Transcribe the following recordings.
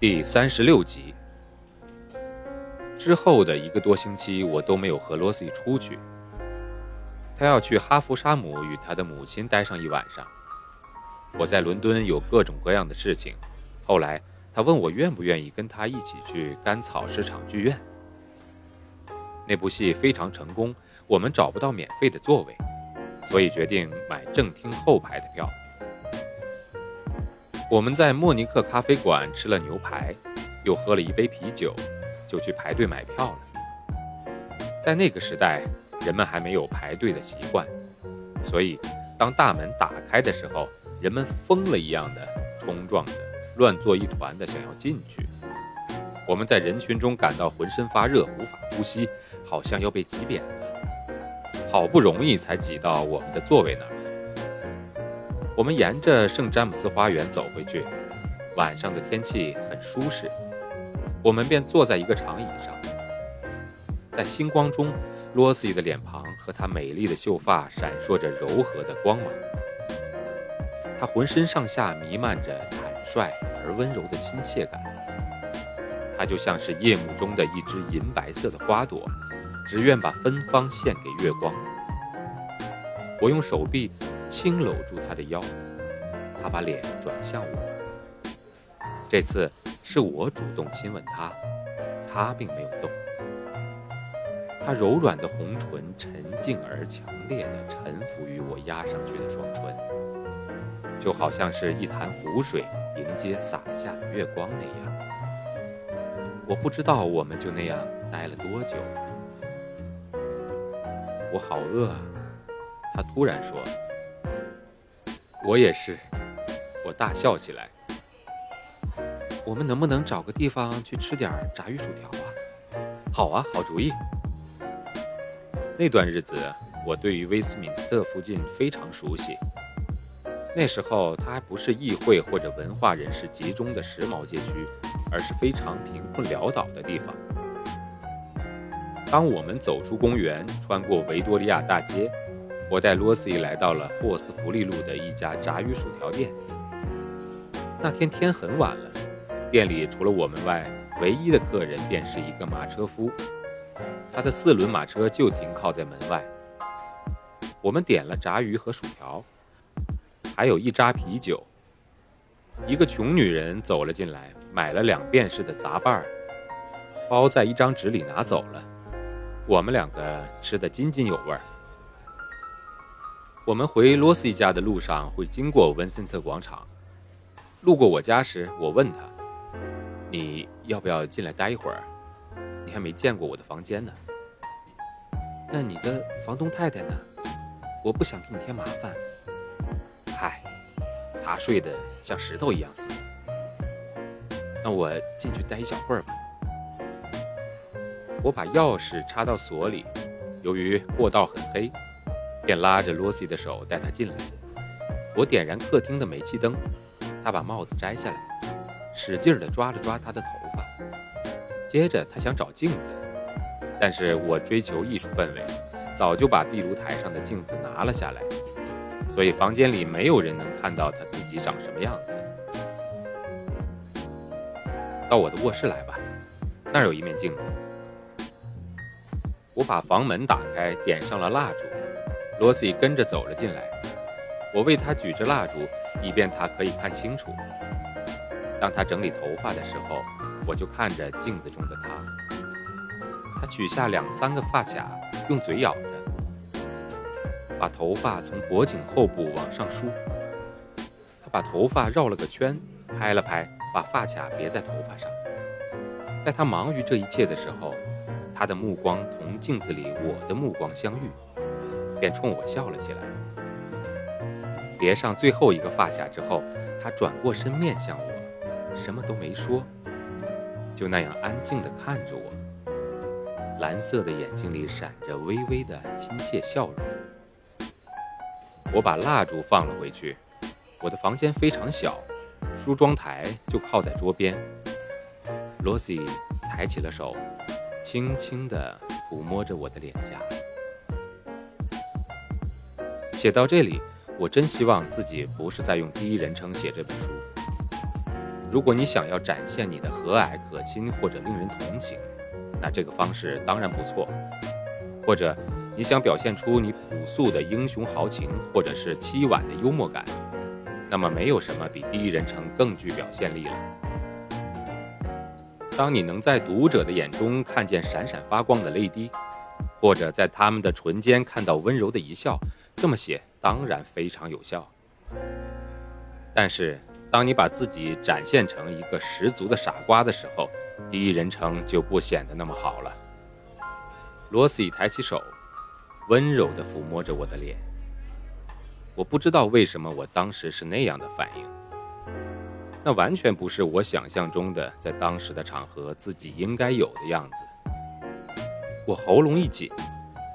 第三十六集之后的一个多星期，我都没有和罗西出去。他要去哈弗沙姆与他的母亲待上一晚上。我在伦敦有各种各样的事情。后来他问我愿不愿意跟他一起去甘草市场剧院。那部戏非常成功，我们找不到免费的座位，所以决定买正厅后排的票。我们在莫尼克咖啡馆吃了牛排，又喝了一杯啤酒，就去排队买票了。在那个时代。人们还没有排队的习惯，所以当大门打开的时候，人们疯了一样的冲撞着，乱作一团的想要进去。我们在人群中感到浑身发热，无法呼吸，好像要被挤扁了。好不容易才挤到我们的座位那儿。我们沿着圣詹姆斯花园走回去，晚上的天气很舒适，我们便坐在一个长椅上，在星光中。罗西的脸庞和她美丽的秀发闪烁着柔和的光芒，她浑身上下弥漫着坦率而温柔的亲切感，她就像是夜幕中的一只银白色的花朵，只愿把芬芳献给月光。我用手臂轻搂住她的腰，她把脸转向我，这次是我主动亲吻她，她并没有动。她柔软的红唇沉静而强烈的臣服于我压上去的双唇，就好像是一潭湖水迎接洒下的月光那样。我不知道我们就那样待了多久。我好饿啊！她突然说。我也是。我大笑起来。我们能不能找个地方去吃点炸鱼薯条啊？好啊，好主意。那段日子，我对于威斯敏斯特附近非常熟悉。那时候，它还不是议会或者文化人士集中的时髦街区，而是非常贫困潦倒的地方。当我们走出公园，穿过维多利亚大街，我带罗西来到了霍斯福利路的一家炸鱼薯条店。那天天很晚了，店里除了我们外，唯一的客人便是一个马车夫。他的四轮马车就停靠在门外。我们点了炸鱼和薯条，还有一扎啤酒。一个穷女人走了进来，买了两便士的杂拌儿，包在一张纸里拿走了。我们两个吃得津津有味儿。我们回罗西家的路上会经过文森特广场，路过我家时，我问他：“你要不要进来待一会儿？”你还没见过我的房间呢。那你的房东太太呢？我不想给你添麻烦。嗨，她睡得像石头一样死。那我进去待一小会儿吧。我把钥匙插到锁里，由于过道很黑，便拉着罗西的手带她进来。我点燃客厅的煤气灯，她把帽子摘下来，使劲地抓了抓她的头发。接着，他想找镜子，但是我追求艺术氛围，早就把壁炉台上的镜子拿了下来，所以房间里没有人能看到他自己长什么样子。到我的卧室来吧，那儿有一面镜子。我把房门打开，点上了蜡烛，罗西跟着走了进来。我为他举着蜡烛，以便他可以看清楚。当他整理头发的时候。我就看着镜子中的他，他取下两三个发卡，用嘴咬着，把头发从脖颈后部往上梳。他把头发绕了个圈，拍了拍，把发卡别在头发上。在他忙于这一切的时候，他的目光同镜子里我的目光相遇，便冲我笑了起来。别上最后一个发卡之后，他转过身面向我，什么都没说，就那样安静地看着我。蓝色的眼睛里闪着微微的亲切笑容。我把蜡烛放了回去。我的房间非常小，梳妆台就靠在桌边。罗西抬起了手，轻轻地抚摸着我的脸颊。写到这里，我真希望自己不是在用第一人称写这本书。如果你想要展现你的和蔼可亲或者令人同情，那这个方式当然不错；或者你想表现出你朴素的英雄豪情，或者是凄婉的幽默感，那么没有什么比第一人称更具表现力了。当你能在读者的眼中看见闪闪发光的泪滴，或者在他们的唇间看到温柔的一笑，这么写当然非常有效。但是，当你把自己展现成一个十足的傻瓜的时候，第一人称就不显得那么好了。罗西抬起手，温柔地抚摸着我的脸。我不知道为什么我当时是那样的反应。那完全不是我想象中的，在当时的场合自己应该有的样子。我喉咙一紧，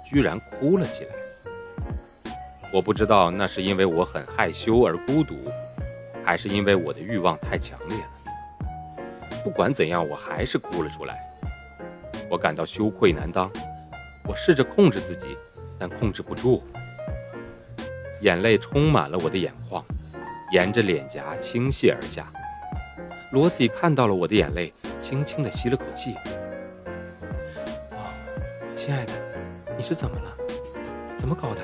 居然哭了起来。我不知道那是因为我很害羞而孤独。还是因为我的欲望太强烈了。不管怎样，我还是哭了出来。我感到羞愧难当，我试着控制自己，但控制不住，眼泪充满了我的眼眶，沿着脸颊倾泻而下。罗西看到了我的眼泪，轻轻地吸了口气。哦，亲爱的，你是怎么了？怎么搞的？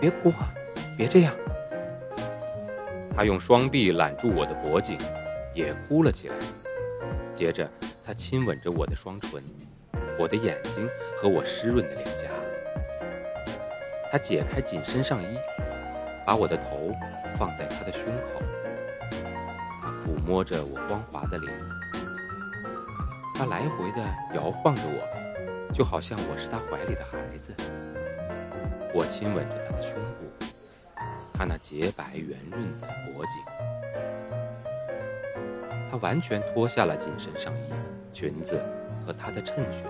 别哭啊，别这样。他用双臂揽住我的脖颈，也哭了起来。接着，他亲吻着我的双唇、我的眼睛和我湿润的脸颊。他解开紧身上衣，把我的头放在他的胸口。他抚摸着我光滑的脸。他来回地摇晃着我，就好像我是他怀里的孩子。我亲吻着他的胸部。他那洁白圆润的脖颈，他完全脱下了紧身上衣、裙子和他的衬裙。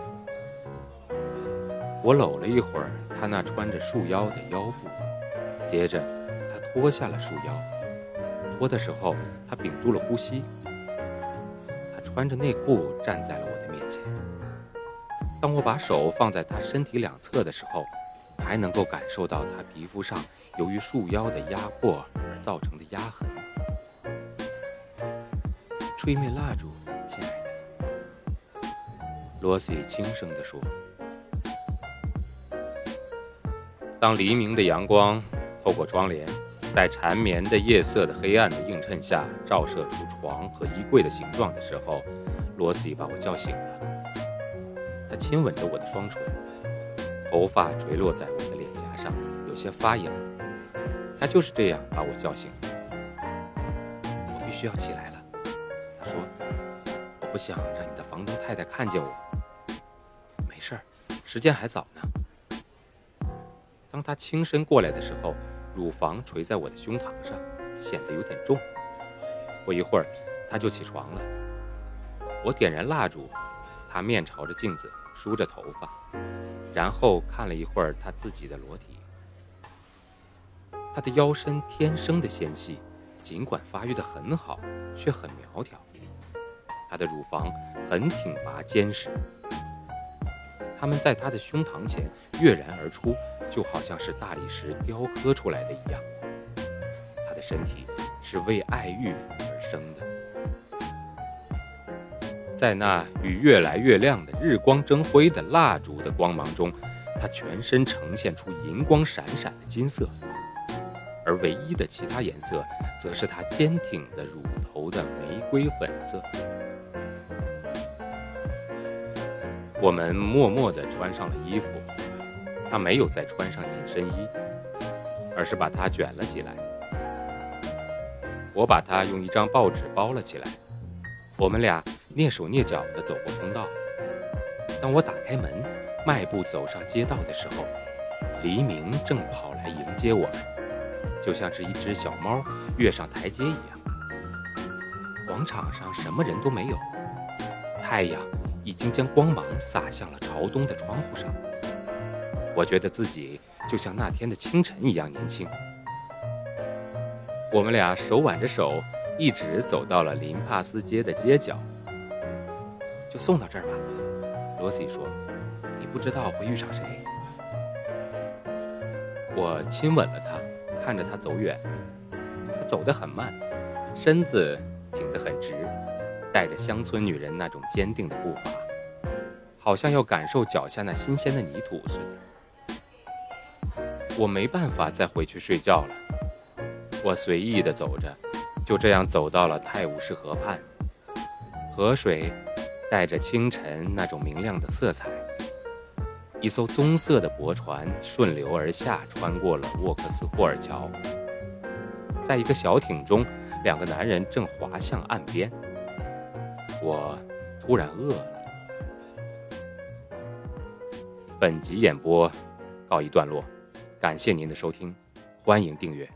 我搂了一会儿他那穿着束腰的腰部，接着他脱下了束腰。脱的时候，他屏住了呼吸。他穿着内裤站在了我的面前。当我把手放在他身体两侧的时候，还能够感受到他皮肤上。由于束腰的压迫而造成的压痕。吹灭蜡烛，亲爱的，罗西轻声地说。当黎明的阳光透过窗帘，在缠绵的夜色的黑暗的映衬下照射出床和衣柜的形状的时候，罗西把我叫醒了。他亲吻着我的双唇，头发垂落在我的脸颊上，有些发痒。他就是这样把我叫醒。我必须要起来了，他说：“我不想让你的房东太太看见我。”没事儿，时间还早呢。当他轻身过来的时候，乳房垂在我的胸膛上，显得有点重。不一会儿，他就起床了。我点燃蜡烛，他面朝着镜子梳着头发，然后看了一会儿他自己的裸体。她的腰身天生的纤细，尽管发育的很好，却很苗条。她的乳房很挺拔坚实，它们在她的胸膛前跃然而出，就好像是大理石雕刻出来的一样。她的身体是为爱欲而生的。在那与越来越亮的日光争辉的蜡烛的光芒中，他全身呈现出银光闪闪的金色。而唯一的其他颜色，则是他坚挺的乳头的玫瑰粉色。我们默默地穿上了衣服，他没有再穿上紧身衣，而是把它卷了起来。我把它用一张报纸包了起来。我们俩蹑手蹑脚地走过通道。当我打开门，迈步走上街道的时候，黎明正跑来迎接我们。就像是一只小猫跃上台阶一样。广场上什么人都没有，太阳已经将光芒洒向了朝东的窗户上。我觉得自己就像那天的清晨一样年轻。我们俩手挽着手，一直走到了林帕斯街的街角。就送到这儿吧，罗西说：“你不知道会遇上谁。”我亲吻了他，看着他走远。他走得很慢，身子挺得很直，带着乡村女人那种坚定的步伐，好像要感受脚下那新鲜的泥土似的。我没办法再回去睡觉了。我随意地走着，就这样走到了泰晤士河畔，河水。带着清晨那种明亮的色彩，一艘棕色的驳船顺流而下，穿过了沃克斯霍尔桥。在一个小艇中，两个男人正划向岸边。我突然饿了。本集演播告一段落，感谢您的收听，欢迎订阅。